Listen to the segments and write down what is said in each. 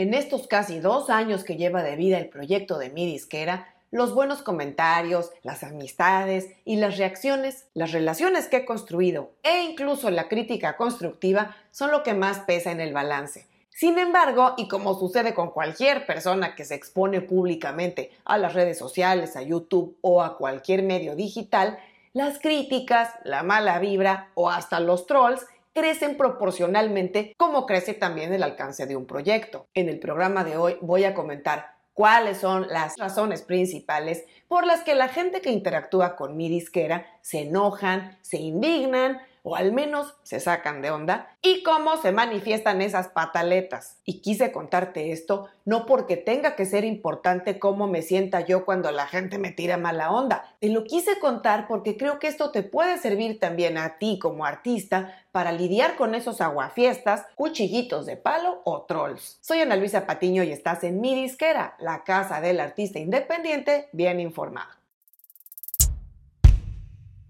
En estos casi dos años que lleva de vida el proyecto de mi disquera, los buenos comentarios, las amistades y las reacciones, las relaciones que he construido e incluso la crítica constructiva son lo que más pesa en el balance. Sin embargo, y como sucede con cualquier persona que se expone públicamente a las redes sociales, a YouTube o a cualquier medio digital, las críticas, la mala vibra o hasta los trolls crecen proporcionalmente como crece también el alcance de un proyecto. En el programa de hoy voy a comentar cuáles son las razones principales por las que la gente que interactúa con mi disquera se enojan, se indignan o al menos se sacan de onda, y cómo se manifiestan esas pataletas. Y quise contarte esto no porque tenga que ser importante cómo me sienta yo cuando la gente me tira mala onda. Te lo quise contar porque creo que esto te puede servir también a ti como artista para lidiar con esos aguafiestas, cuchillitos de palo o trolls. Soy Ana Luisa Patiño y estás en mi disquera, la casa del artista independiente bien informado.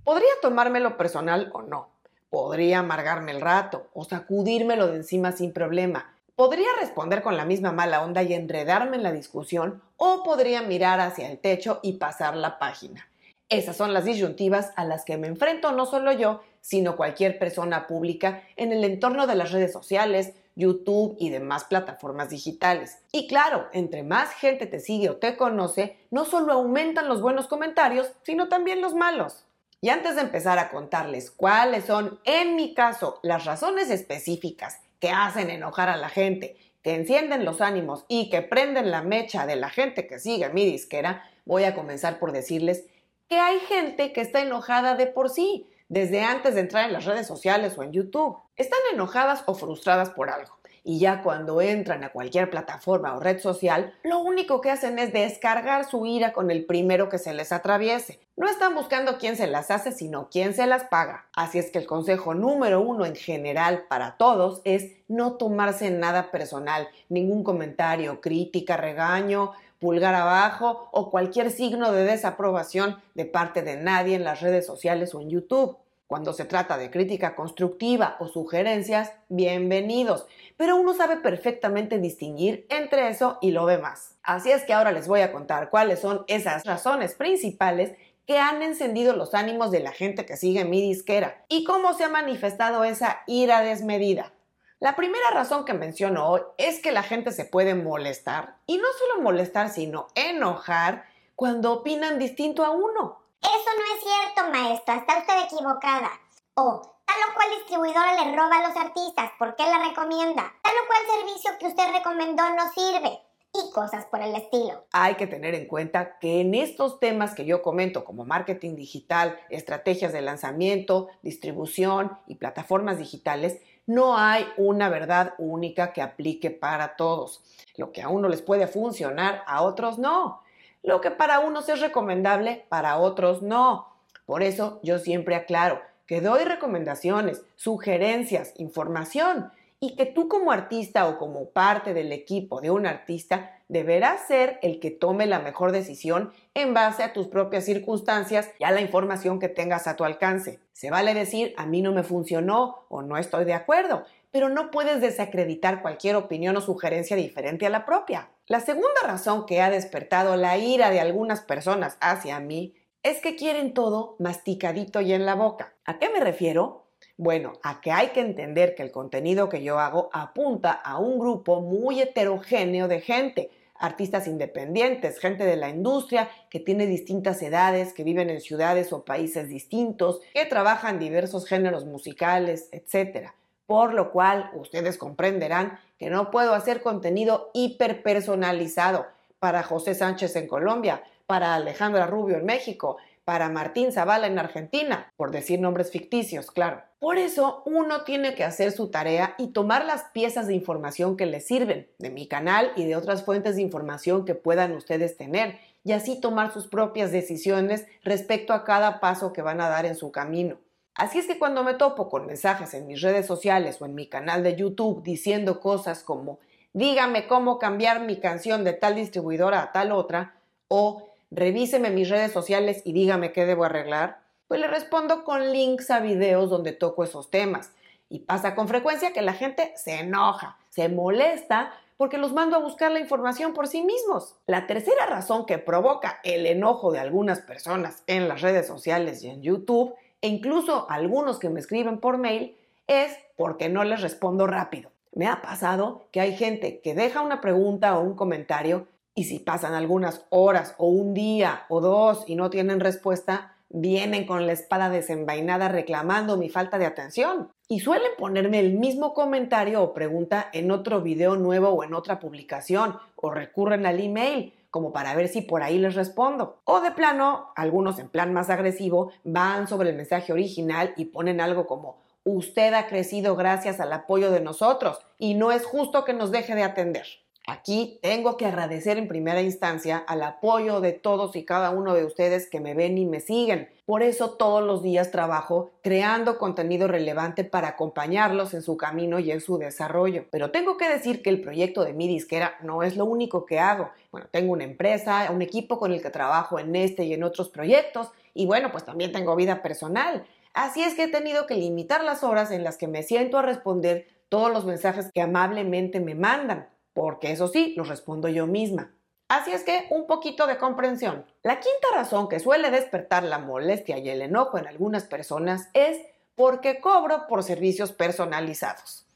Podría tomármelo personal o no, Podría amargarme el rato o sacudírmelo de encima sin problema. Podría responder con la misma mala onda y enredarme en la discusión o podría mirar hacia el techo y pasar la página. Esas son las disyuntivas a las que me enfrento no solo yo, sino cualquier persona pública en el entorno de las redes sociales, YouTube y demás plataformas digitales. Y claro, entre más gente te sigue o te conoce, no solo aumentan los buenos comentarios, sino también los malos. Y antes de empezar a contarles cuáles son, en mi caso, las razones específicas que hacen enojar a la gente, que encienden los ánimos y que prenden la mecha de la gente que sigue mi disquera, voy a comenzar por decirles que hay gente que está enojada de por sí, desde antes de entrar en las redes sociales o en YouTube. Están enojadas o frustradas por algo y ya cuando entran a cualquier plataforma o red social, lo único que hacen es descargar su ira con el primero que se les atraviese. No están buscando quién se las hace, sino quién se las paga. Así es que el consejo número uno en general para todos es no tomarse nada personal, ningún comentario, crítica, regaño, pulgar abajo o cualquier signo de desaprobación de parte de nadie en las redes sociales o en YouTube. Cuando se trata de crítica constructiva o sugerencias, bienvenidos, pero uno sabe perfectamente distinguir entre eso y lo demás. Así es que ahora les voy a contar cuáles son esas razones principales que han encendido los ánimos de la gente que sigue mi disquera y cómo se ha manifestado esa ira desmedida. La primera razón que menciono hoy es que la gente se puede molestar, y no solo molestar, sino enojar cuando opinan distinto a uno. Eso no es cierto, maestro, está usted equivocada. O tal o cual distribuidora le roba a los artistas, ¿por qué la recomienda? Tal o cual servicio que usted recomendó no sirve. Y cosas por el estilo. Hay que tener en cuenta que en estos temas que yo comento como marketing digital, estrategias de lanzamiento, distribución y plataformas digitales, no hay una verdad única que aplique para todos. Lo que a uno les puede funcionar, a otros no. Lo que para unos es recomendable, para otros no. Por eso yo siempre aclaro que doy recomendaciones, sugerencias, información y que tú como artista o como parte del equipo de un artista deberás ser el que tome la mejor decisión en base a tus propias circunstancias y a la información que tengas a tu alcance. Se vale decir a mí no me funcionó o no estoy de acuerdo, pero no puedes desacreditar cualquier opinión o sugerencia diferente a la propia. La segunda razón que ha despertado la ira de algunas personas hacia mí es que quieren todo masticadito y en la boca. ¿A qué me refiero? Bueno, a que hay que entender que el contenido que yo hago apunta a un grupo muy heterogéneo de gente, artistas independientes, gente de la industria que tiene distintas edades, que viven en ciudades o países distintos, que trabajan diversos géneros musicales, etc por lo cual ustedes comprenderán que no puedo hacer contenido hiperpersonalizado para José Sánchez en Colombia, para Alejandra Rubio en México, para Martín Zavala en Argentina, por decir nombres ficticios, claro. Por eso uno tiene que hacer su tarea y tomar las piezas de información que les sirven de mi canal y de otras fuentes de información que puedan ustedes tener y así tomar sus propias decisiones respecto a cada paso que van a dar en su camino. Así es que cuando me topo con mensajes en mis redes sociales o en mi canal de YouTube diciendo cosas como dígame cómo cambiar mi canción de tal distribuidora a tal otra o revíseme mis redes sociales y dígame qué debo arreglar, pues le respondo con links a videos donde toco esos temas. Y pasa con frecuencia que la gente se enoja, se molesta porque los mando a buscar la información por sí mismos. La tercera razón que provoca el enojo de algunas personas en las redes sociales y en YouTube, e incluso algunos que me escriben por mail, es porque no les respondo rápido. Me ha pasado que hay gente que deja una pregunta o un comentario y si pasan algunas horas o un día o dos y no tienen respuesta, vienen con la espada desenvainada reclamando mi falta de atención. Y suelen ponerme el mismo comentario o pregunta en otro video nuevo o en otra publicación o recurren al email como para ver si por ahí les respondo. O de plano, algunos en plan más agresivo van sobre el mensaje original y ponen algo como usted ha crecido gracias al apoyo de nosotros y no es justo que nos deje de atender. Aquí tengo que agradecer en primera instancia al apoyo de todos y cada uno de ustedes que me ven y me siguen. Por eso todos los días trabajo creando contenido relevante para acompañarlos en su camino y en su desarrollo. Pero tengo que decir que el proyecto de mi disquera no es lo único que hago. Bueno, tengo una empresa, un equipo con el que trabajo en este y en otros proyectos y bueno, pues también tengo vida personal. Así es que he tenido que limitar las horas en las que me siento a responder todos los mensajes que amablemente me mandan porque eso sí, los respondo yo misma. Así es que un poquito de comprensión. La quinta razón que suele despertar la molestia y el enojo en algunas personas es porque cobro por servicios personalizados.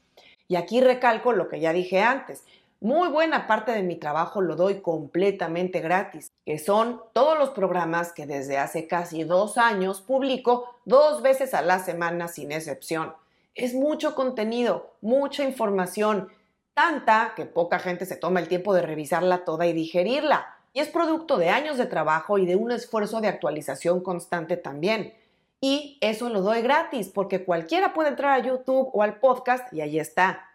Y aquí recalco lo que ya dije antes. Muy buena parte de mi trabajo lo doy completamente gratis, que son todos los programas que desde hace casi dos años publico dos veces a la semana sin excepción. Es mucho contenido, mucha información, tanta que poca gente se toma el tiempo de revisarla toda y digerirla. Y es producto de años de trabajo y de un esfuerzo de actualización constante también. Y eso lo doy gratis porque cualquiera puede entrar a YouTube o al podcast y ahí está.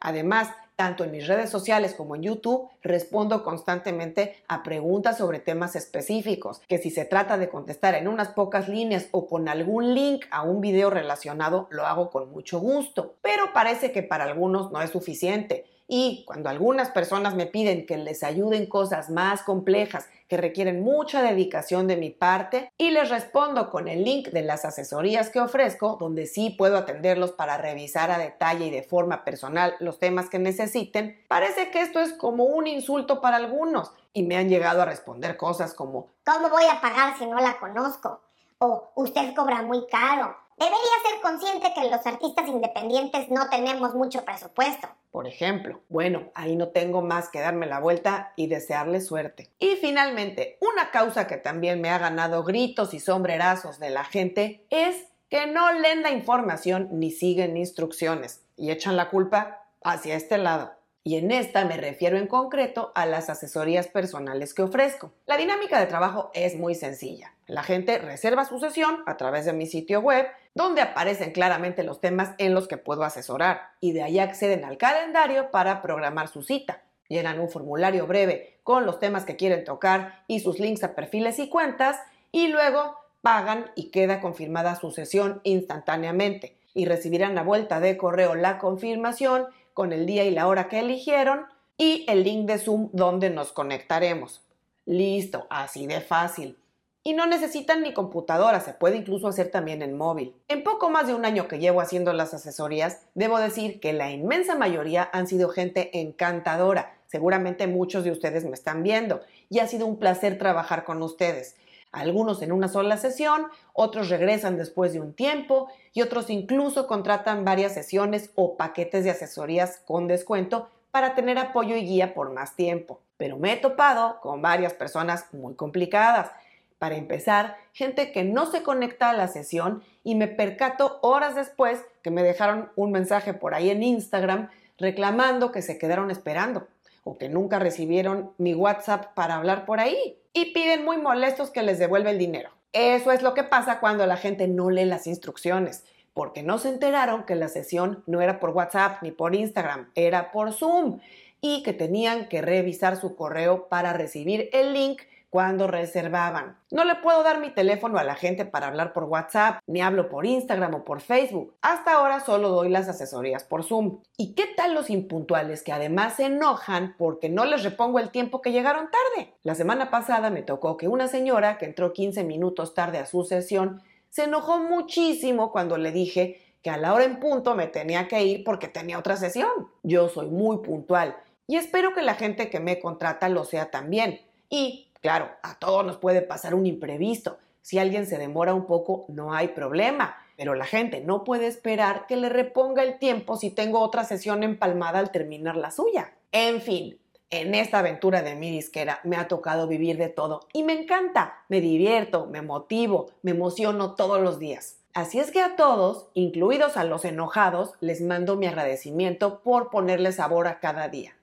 Además, tanto en mis redes sociales como en YouTube, respondo constantemente a preguntas sobre temas específicos, que si se trata de contestar en unas pocas líneas o con algún link a un video relacionado, lo hago con mucho gusto. Pero parece que para algunos no es suficiente y cuando algunas personas me piden que les ayuden cosas más complejas que requieren mucha dedicación de mi parte y les respondo con el link de las asesorías que ofrezco, donde sí puedo atenderlos para revisar a detalle y de forma personal los temas que necesiten, parece que esto es como un insulto para algunos y me han llegado a responder cosas como ¿Cómo voy a pagar si no la conozco? O usted cobra muy caro Debería ser consciente que los artistas independientes no tenemos mucho presupuesto. Por ejemplo, bueno, ahí no tengo más que darme la vuelta y desearle suerte. Y finalmente, una causa que también me ha ganado gritos y sombrerazos de la gente es que no leen la información ni siguen instrucciones y echan la culpa hacia este lado y en esta me refiero en concreto a las asesorías personales que ofrezco. La dinámica de trabajo es muy sencilla. La gente reserva su sesión a través de mi sitio web, donde aparecen claramente los temas en los que puedo asesorar, y de ahí acceden al calendario para programar su cita. Llenan un formulario breve con los temas que quieren tocar y sus links a perfiles y cuentas, y luego pagan y queda confirmada su sesión instantáneamente y recibirán la vuelta de correo la confirmación con el día y la hora que eligieron y el link de Zoom donde nos conectaremos. Listo, así de fácil. Y no necesitan ni computadora, se puede incluso hacer también en móvil. En poco más de un año que llevo haciendo las asesorías, debo decir que la inmensa mayoría han sido gente encantadora. Seguramente muchos de ustedes me están viendo y ha sido un placer trabajar con ustedes algunos en una sola sesión, otros regresan después de un tiempo y otros incluso contratan varias sesiones o paquetes de asesorías con descuento para tener apoyo y guía por más tiempo. Pero me he topado con varias personas muy complicadas. Para empezar, gente que no se conecta a la sesión y me percato horas después que me dejaron un mensaje por ahí en Instagram reclamando que se quedaron esperando o que nunca recibieron mi WhatsApp para hablar por ahí y piden muy molestos que les devuelva el dinero. Eso es lo que pasa cuando la gente no lee las instrucciones, porque no se enteraron que la sesión no era por WhatsApp ni por Instagram, era por Zoom y que tenían que revisar su correo para recibir el link cuando reservaban. No le puedo dar mi teléfono a la gente para hablar por WhatsApp, ni hablo por Instagram o por Facebook. Hasta ahora solo doy las asesorías por Zoom. ¿Y qué tal los impuntuales que además se enojan porque no les repongo el tiempo que llegaron tarde? La semana pasada me tocó que una señora que entró 15 minutos tarde a su sesión se enojó muchísimo cuando le dije que a la hora en punto me tenía que ir porque tenía otra sesión. Yo soy muy puntual Y espero que la gente que me contrata lo sea también. Y, claro, a todos nos puede pasar un imprevisto. Si alguien se demora un poco, no hay problema. Pero la gente no puede esperar que le reponga el tiempo si tengo otra sesión empalmada al terminar la suya. En fin, en esta aventura de mi disquera me ha tocado vivir de todo y me encanta. Me divierto, me motivo, me emociono todos los días. Así es que a todos, incluidos a los enojados, les mando mi agradecimiento por ponerle sabor a cada día.